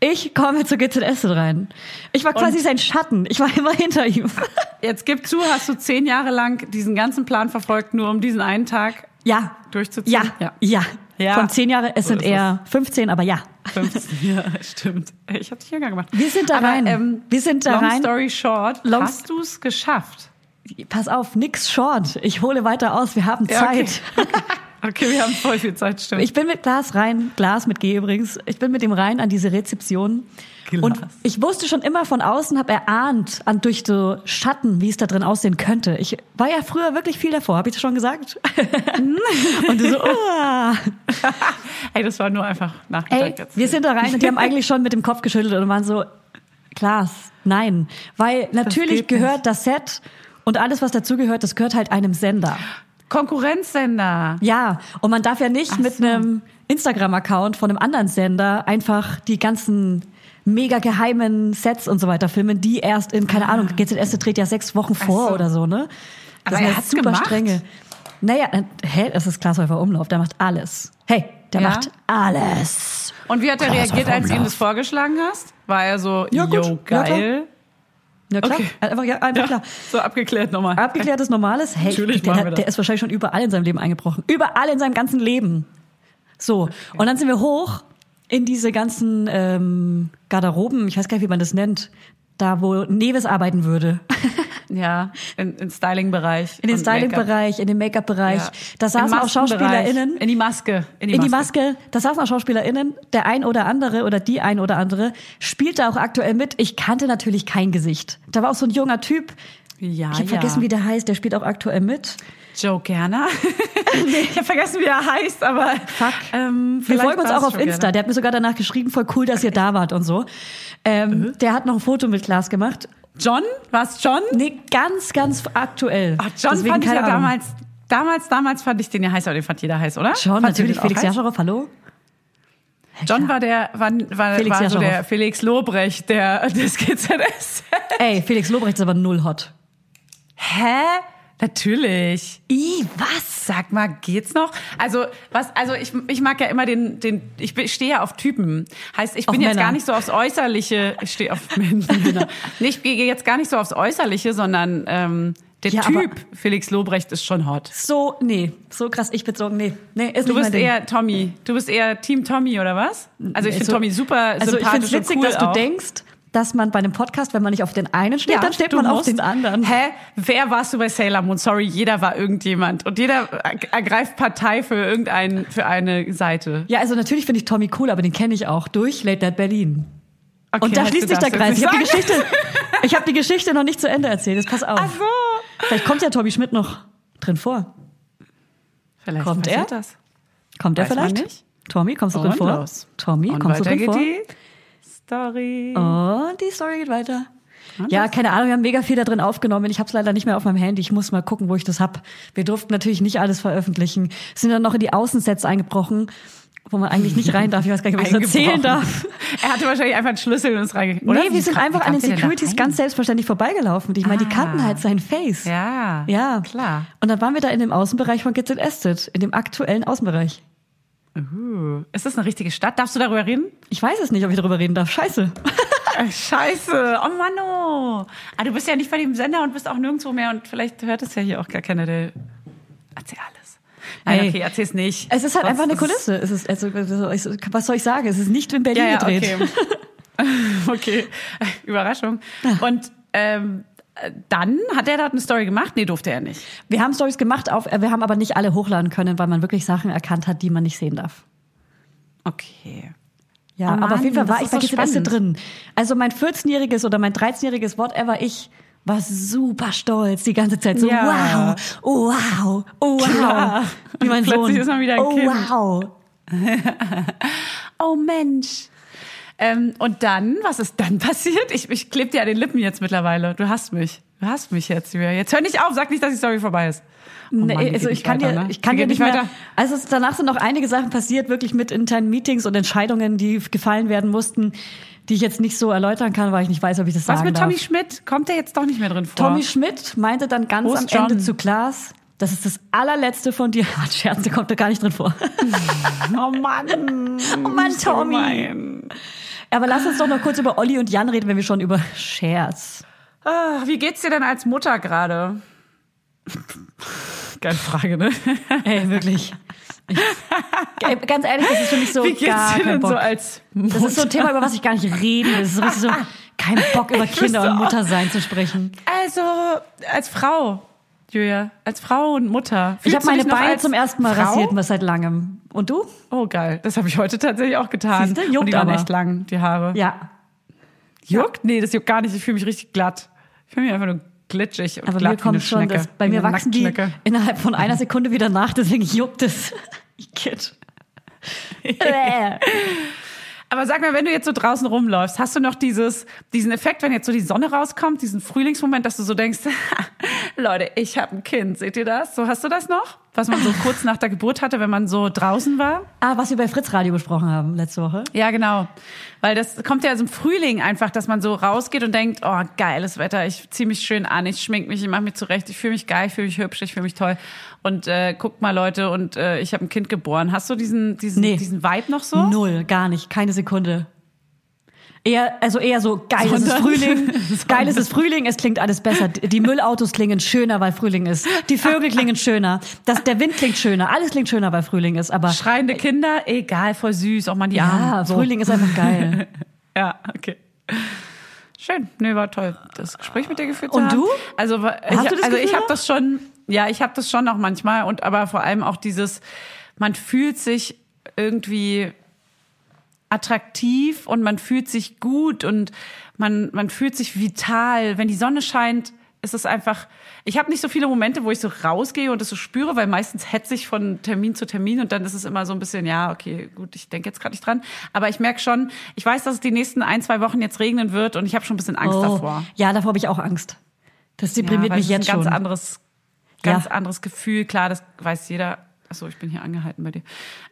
ich komme zu GZSZ rein. Ich war quasi sein Schatten. Ich war immer hinter ihm. Jetzt gib zu, hast du zehn Jahre lang diesen ganzen Plan verfolgt, nur um diesen einen Tag Ja. durchzuziehen? Ja. Ja. Ja. Von zehn Jahre, es So sind eher 15, aber ja. 15, ja, stimmt. Ich habe dich jünger gemacht. Wir sind da Aber, rein. Ähm, Wir sind da long rein. story short, Long- hast du es geschafft? Pass auf, nix short. Ich hole weiter aus. Wir haben Ja, okay. Zeit. Okay, wir haben voll viel Zeit, stimmt. Ich bin mit Glas rein, Glas mit G übrigens. Ich bin mit dem rein an diese Rezeption. Glas. Und ich wusste schon immer von außen, habe erahnt, an, durch so Schatten, wie es da drin aussehen könnte. Ich war ja früher wirklich viel davor, habe ich das schon gesagt? und du so, oh. Ey, das war nur einfach Nachmittag Ey, jetzt. wir sind da rein und die haben eigentlich schon mit dem Kopf geschüttelt und waren so, Klaas, nein. Weil natürlich geht gehört das Set und alles, was dazugehört, das gehört halt einem Sender. Konkurrenzsender. Ja, und man darf ja nicht Ach mit so. einem Instagram-Account von einem anderen Sender einfach die ganzen mega geheimen Sets und so weiter filmen, die erst in, keine Ahnung, GZS dreht ja sechs Wochen vor Ah. so. oder so, ne? Aber sind er ja hat's super gemacht? strenge. Naja, äh, hä, das ist Glashäufer Umlauf, der macht alles. Hey, der Ja? macht alles. Und wie hat er Klaas reagiert, als du ihm das vorgeschlagen hast? War er so, Ja, gut. yo, Ja, geil? Ja klar, Okay. einfach, ja, einfach klar. So abgeklärt nochmal. Abgeklärtes Normales, hey, Natürlich der, machen wir das. der ist wahrscheinlich schon überall in seinem Leben eingebrochen. Überall in seinem ganzen Leben. So, und dann sind wir hoch in diese ganzen ähm, Garderoben, ich weiß gar nicht, wie man das nennt, da wo Neves arbeiten würde. Ja, in, in Styling-Bereich. In den. Styling-Bereich, in den Make-up-Bereich. Ja. Da saßen auch. SchauspielerInnen. In die Maske. In die, In die Maske, da saßen auch SchauspielerInnen, der ein oder andere oder die ein oder andere spielte auch aktuell mit. Ich kannte natürlich kein Gesicht. Da war auch so ein junger Typ. Ja, Ich habe ja. vergessen, wie der heißt, der spielt auch aktuell mit. Joe Gerner. ich habe vergessen, wie er heißt, aber Fuck. Ähm, Wir folgen uns auch auf Insta. Gerner. Der hat mir sogar danach geschrieben, voll cool, dass ihr da wart und so. Ähm, Der hat noch ein Foto mit Klaas gemacht. John? War's John? Nee, ganz, ganz aktuell. Ach, John Deswegen fand ich ja Ahnung. damals, damals, damals fand ich den ja heiß, aber den fand jeder heiß, oder? Fandst du natürlich. Felix? Jascharow, hallo? John war der, war, war, Felix war so der Felix Lobrecht der, des GZS. Ey, Felix Lobrecht ist aber null hot. Hä? Natürlich. I, was? Sag mal, geht's noch? Also, was, also ich, ich mag ja immer den, den, ich stehe ja auf Typen. Heißt, ich Auf bin jetzt Männer. gar nicht so aufs Äußerliche, ich stehe auf Männer. Nee, ich gehe jetzt gar nicht so aufs Äußerliche, sondern ähm, der Ja, Typ Felix Lobrecht ist schon hot. So, nee, so krass ich bezogen, nee. Nee, ist Du bist mein Ding. eher Tommy. Du bist eher Team Tommy, oder was? Also ich finde Also- Tommy super Also ich finde sympathisch es witzig, cool dass du auch. denkst, dass man bei einem Podcast, wenn man nicht auf den einen steht, dann steht man auf den anderen. Hä? Wer warst du bei Sailor Moon? Sorry, jeder war irgendjemand. Und jeder er- ergreift Partei für irgendeinen, für eine Seite. Ja, also natürlich finde ich Tommy cool, aber den kenne ich auch durch Late Night Berlin. Okay, Und da schließt sich der Kreis. Ich habe die Geschichte, ich habe die Geschichte noch nicht zu Ende erzählt. Jetzt pass auf. Ach so. Vielleicht kommt ja Tommy Schmidt noch drin vor. Vielleicht Kommt er? das. Kommt er Weiß man vielleicht? nicht. Tommy, kommst du drin vor? los. Tommy, Und kommst du drin vor? die Story. Und die Story geht weiter. Ja, keine Ahnung, wir haben mega viel da drin aufgenommen. Ich habe es leider nicht mehr auf meinem Handy. Ich muss mal gucken, wo ich das hab. Wir durften natürlich nicht alles veröffentlichen. Sind dann noch in die Außensets eingebrochen, wo man eigentlich nicht rein darf. Ich weiß gar nicht, ob ich das erzählen darf. Er hatte wahrscheinlich einfach einen Schlüssel und ist reingegangen. nee, wir sind einfach an den Securities ganz selbstverständlich vorbeigelaufen. Ich meine, die Ah. kannten halt sein Face. Ja, Ja, klar. Und dann waren wir da in dem Außenbereich von Kids Estet, in dem aktuellen Außenbereich. Uh, ist das eine richtige Stadt? Darfst du darüber reden? Ich weiß es nicht, ob ich darüber reden darf. Scheiße. Scheiße, oh Mann, oh. Ah, du bist ja nicht bei dem Sender und bist auch nirgendwo mehr und vielleicht hört es ja hier auch gar keiner, der... Erzähl alles. Nein, Ey. okay, erzähl's nicht. Es ist halt Sonst einfach eine Kulisse. Es ist, also, was soll ich sagen? Es ist nicht in Berlin Ja, ja, gedreht. okay. okay, Überraschung. Und ähm, äh, dann hat er da eine Story gemacht? Nee, durfte er nicht. Wir haben Stories gemacht, auf, äh, wir haben aber nicht alle hochladen können, weil man wirklich Sachen erkannt hat, die man nicht sehen darf. Okay. Ja, Oh aber auf jeden Fall Mann, war ich bei so spannend. drin. Also mein 14-jähriges oder mein 13-jähriges whatever ich war super stolz die ganze Zeit. So Ja. wow, oh, wow, oh wow. Klar. Wie mein Plötzlich Sohn. ist man wieder ein oh Kind. wow. Oh Mensch. Ähm, und dann, was ist dann passiert? Ich, ich klebe dir an den Lippen jetzt mittlerweile. Du hast mich. Du hast mich jetzt, Julia. Jetzt hör nicht auf, sag nicht, dass die Story vorbei ist. Oh Nee, Mann, die also ich kann weiter, dir, ne? ich kann dir nicht mehr. Also danach sind noch einige Sachen passiert, wirklich mit internen Meetings und Entscheidungen, die gefallen werden mussten, die ich jetzt nicht so erläutern kann, weil ich nicht weiß, ob ich das Was sagen mit darf. Tommy Schmidt? Kommt der jetzt doch nicht mehr drin vor? Tommy Schmidt meinte dann ganz Wo am John? Ende zu Klaas, das ist das allerletzte von dir. Scherz, der kommt da gar nicht drin vor. Oh Mann. Oh Mann, So Tommy. gemein. Aber lass uns doch noch kurz über Olli und Jan reden, wenn wir schon über Scherz. Ah, wie geht's dir denn als Mutter gerade? Geile Frage, ne? Ey, wirklich. Ich, ganz ehrlich, das ist für mich so Wie geht's gar dir kein denn Bock. so als Mutter? das ist so ein Thema, über was ich gar nicht will. Das ist richtig so, kein Bock über Kinder und auch- Muttersein zu sprechen. Also, als Frau, Julia, als Frau und Mutter. Ich habe meine Beine zum ersten Mal Frau? rasiert, was seit langem. Und du? Oh, geil. Das habe ich heute tatsächlich auch getan. Siehste, juckt und die waren aber. echt lang, die Haare. Ja. Juckt? Nee, das juckt gar nicht. Ich fühle mich richtig glatt. Ich fühle mich einfach nur glitschig und Aber glatt mir wie kommt eine schon, Schnecke. dass bei mir wachsen die innerhalb von einer Sekunde wieder nach, deswegen juckt es. Ich kid. Aber sag mal, wenn du jetzt so draußen rumläufst, hast du noch dieses, diesen Effekt, wenn jetzt so die Sonne rauskommt, diesen Frühlingsmoment, dass du so denkst, Leute, ich habe ein Kind, seht ihr das? So hast du das noch? Was man so kurz nach der Geburt hatte, wenn man so draußen war? ah, was wir bei Fritz Radio besprochen haben letzte Woche. Ja, genau. Weil das kommt ja aus dem Frühling einfach, dass man so rausgeht und denkt, oh, geiles Wetter, ich zieh mich schön an, ich schmink mich, ich mache mich zurecht, ich fühle mich geil, ich fühle mich hübsch, ich fühle mich toll. Und äh, guckt mal, Leute, und äh, ich habe ein Kind geboren. Hast du diesen, diesen, Nee. diesen Vibe noch so? Null, gar nicht, keine Sekunde. Eher, also eher so, geil ist es Frühling, geil ist es Frühling, es klingt alles besser. Die Müllautos klingen schöner, weil Frühling ist. Die Vögel klingen schöner. Das, der Wind klingt schöner. Alles klingt schöner, weil Frühling ist. Aber Schreiende Kinder, egal, voll süß, auch mal die ja, Armen. So. Frühling ist einfach geil. Ja, okay. Schön, nee, war toll, das Gespräch mit dir geführt zu Und haben. du? Also, wa- ich, Hast du das also Gefühl ich habe das schon, ja, ich habe das schon noch manchmal und aber vor allem auch dieses, man fühlt sich irgendwie attraktiv und man fühlt sich gut und man man fühlt sich vital. Wenn die Sonne scheint, ist es einfach. Ich habe nicht so viele Momente, wo ich so rausgehe und das so spüre, weil meistens hetze ich von Termin zu Termin und dann ist es immer so ein bisschen, ja, okay, gut, ich denke jetzt gerade nicht dran. Aber ich merke schon, ich weiß, dass es die nächsten ein, zwei Wochen jetzt regnen wird und ich habe schon ein bisschen Angst davor. Oh, Ja, davor habe ich auch Angst. Das Ja, deprimiert weil mich es ist jetzt ein ganz schon. anderes, ganz Ja. anderes Gefühl. Klar, das weiß jeder. Achso, ich bin hier angehalten bei dir.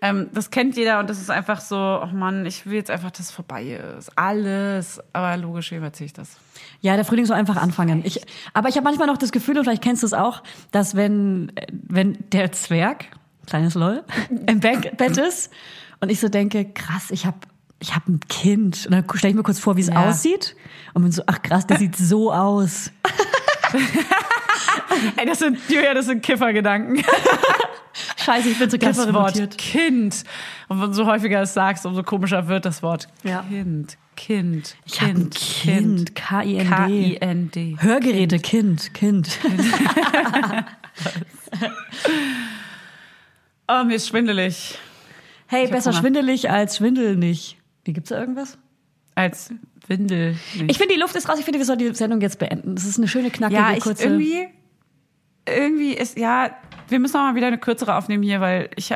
Ähm, das kennt jeder und das ist einfach so, oh Mann, ich will jetzt einfach, dass es vorbei ist. Alles. Aber logisch, wie überziehe ich das? Ja, der Frühling soll einfach anfangen. Ich, aber ich habe manchmal noch das Gefühl, und vielleicht kennst du es auch, dass wenn, wenn der Zwerg, kleines LOL, im Bett ist und ich so denke, krass, ich habe ich hab ein Kind. Und dann stelle ich mir kurz vor, wie es Ja. aussieht. Und bin so, ach krass, der sieht so aus. Ey, das sind, Julia, das sind Kiffergedanken. Scheiße, ich bin so Das Kifferin Wort. Kind. Und umso häufiger es sagst, umso komischer wird das Wort. Ja. Kind, Kind, Ich habe ein Kind, K-I-N-D. K-I-N-D. Hörgeräte, Kind, Kind. Oh, mir ist schwindelig. Hey, hab besser schwindelig als Schwindel nicht. Wie gibt's da irgendwas? Als Windel. nicht. Ich finde, die Luft ist raus. Ich finde, wir sollten die Sendung jetzt beenden. Das ist eine schöne, knackige, ja, ich kurze... irgendwie, irgendwie ist, ja, wir müssen auch mal wieder eine kürzere aufnehmen hier, weil ich,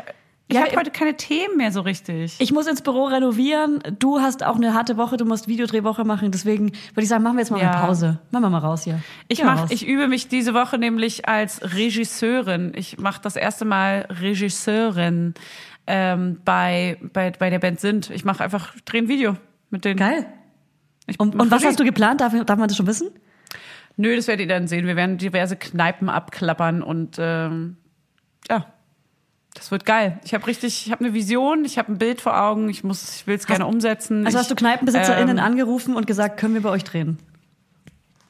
ich Ja, habe heute keine Themen mehr so richtig. Ich muss ins Büro renovieren. Du hast auch eine harte Woche. Du musst Videodrehwoche machen. Deswegen würde ich sagen, machen wir jetzt mal Ja. eine Pause. Machen wir mal raus hier. Ich mach, raus. ich übe mich diese Woche nämlich als Regisseurin. Ich mache das erste Mal Regisseurin ähm, bei, bei, bei der Band Sind. Ich mache einfach, drehe ein Video mit denen. Geil. Ich Und, und was hast du geplant? Darf, darf man das schon wissen? Nö, das werdet ihr dann sehen. Wir werden diverse Kneipen abklappern und ähm, ja, das wird geil. Ich habe richtig, ich habe eine Vision, ich habe ein Bild vor Augen, ich muss, ich will es gerne umsetzen. Also ich, hast du KneipenbesitzerInnen ähm, angerufen und gesagt, können wir bei euch drehen?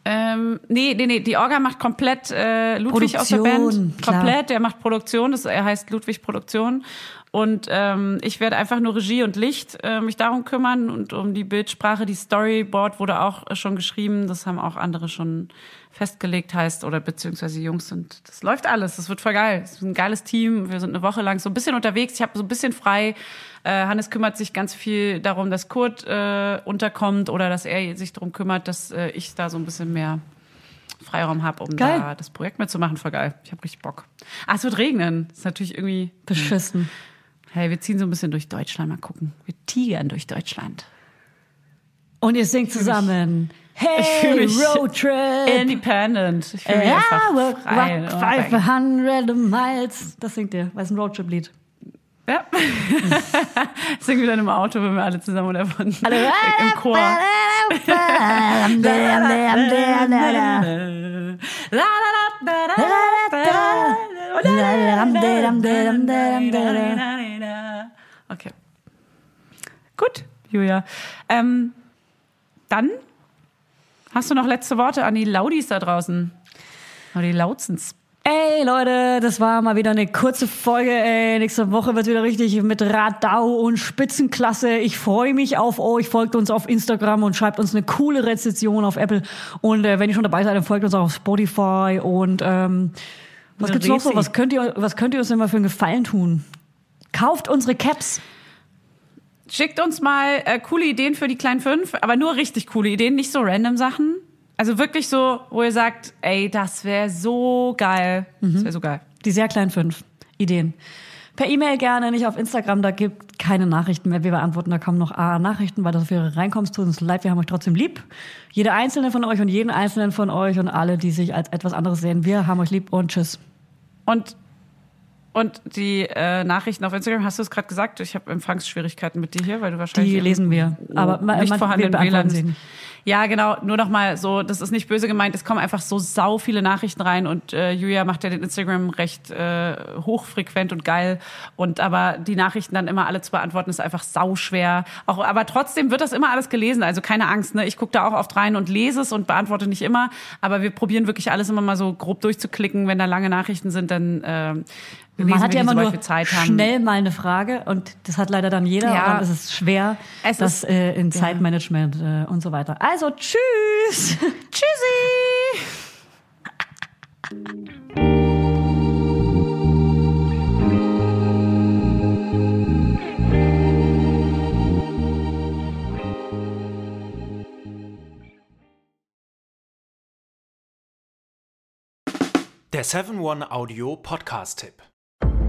Ähm, nee, nee, nee, die Orga macht komplett äh, Ludwig aus der Produktion, Band. klar. Komplett, der macht Produktion, das, er heißt Ludwig Produktion. Und ähm, ich werde einfach nur Regie und Licht äh, mich darum kümmern und um die Bildsprache. Die Storyboard wurde auch äh, schon geschrieben, das haben auch andere schon festgelegt, heißt, oder beziehungsweise Jungs sind, das läuft alles, das wird voll geil. Es ist ein geiles Team, wir sind eine Woche lang so ein bisschen unterwegs, ich habe so ein bisschen frei. Äh, Hannes kümmert sich ganz viel darum, dass Kurt äh, unterkommt oder dass er sich darum kümmert, dass äh, ich da so ein bisschen mehr Freiraum habe, um Geil. da das Projekt mitzumachen. Voll geil. Ich habe richtig Bock. Ah, es wird regnen. Ist natürlich irgendwie. Beschissen. Hey, wir ziehen so ein bisschen durch Deutschland. Mal gucken. Wir tigern durch Deutschland. Und ihr singt zusammen. Hey, Roadtrip. Independent. Ich fühle mich Ja, einfach frei. Oh, 500 miles. Das singt ihr, weil es ein Roadtrip-Lied. Ja. Singen wir dann im Auto, wenn wir alle zusammen davon im Chor. Okay. Gut, Julia. Ähm, dann hast du noch letzte Worte an die Laudis da draußen. Oder die Lautzens. Ey Leute, das war mal wieder eine kurze Folge. Ey, nächste Woche wird wieder richtig mit Radau und Spitzenklasse. Ich freue mich auf euch. Folgt uns auf Instagram und schreibt uns eine coole Rezension auf Apple. Und äh, wenn ihr schon dabei seid, dann folgt uns auch auf Spotify. Und ähm, was gibt's noch so? Was könnt ihr, was könnt ihr uns denn mal für einen Gefallen tun? Kauft unsere Caps. Schickt uns mal äh, coole Ideen für die kleinen fünf, aber nur richtig coole Ideen, nicht so random Sachen. Also wirklich so, wo ihr sagt, ey, das wäre so geil. Das wäre so geil. Die sehr kleinen fünf Ideen. Per E-Mail gerne, nicht auf Instagram, da gibt keine Nachrichten mehr. Wir beantworten da kaum noch A Nachrichten, weil das für ihre reinkommst, tut uns leid, wir haben euch trotzdem lieb. Jede einzelne von euch und jeden einzelnen von euch und alle, die sich als etwas anderes sehen, wir haben euch lieb und tschüss. Und und die äh, Nachrichten auf Instagram, hast du es gerade gesagt? Ich habe Empfangsschwierigkeiten mit dir hier, weil du wahrscheinlich Die lesen wir. Aber man- nicht man- vorhandenen WLAN. sie. Ja, genau. Nur noch mal so, das ist nicht böse gemeint. Es kommen einfach so sau viele Nachrichten rein und äh, Julia macht ja den Instagram recht äh, hochfrequent und geil. Und aber die Nachrichten dann immer alle zu beantworten ist einfach sau schwer. Auch, aber trotzdem wird das immer alles gelesen. Also keine Angst. Ne? Ich gucke da auch oft rein und lese es und beantworte nicht immer. Aber wir probieren wirklich alles immer mal so grob durchzuklicken. Wenn da lange Nachrichten sind, dann äh, lesen Man hat ja immer sobald nur Zeit haben. schnell mal eine Frage und das hat leider dann jeder Ja. und dann ist es schwer, Es das ist- äh, in Zeitmanagement äh, und so weiter. Also tschüss! Tschüssi! Der 7-One-Audio-Podcast-Tipp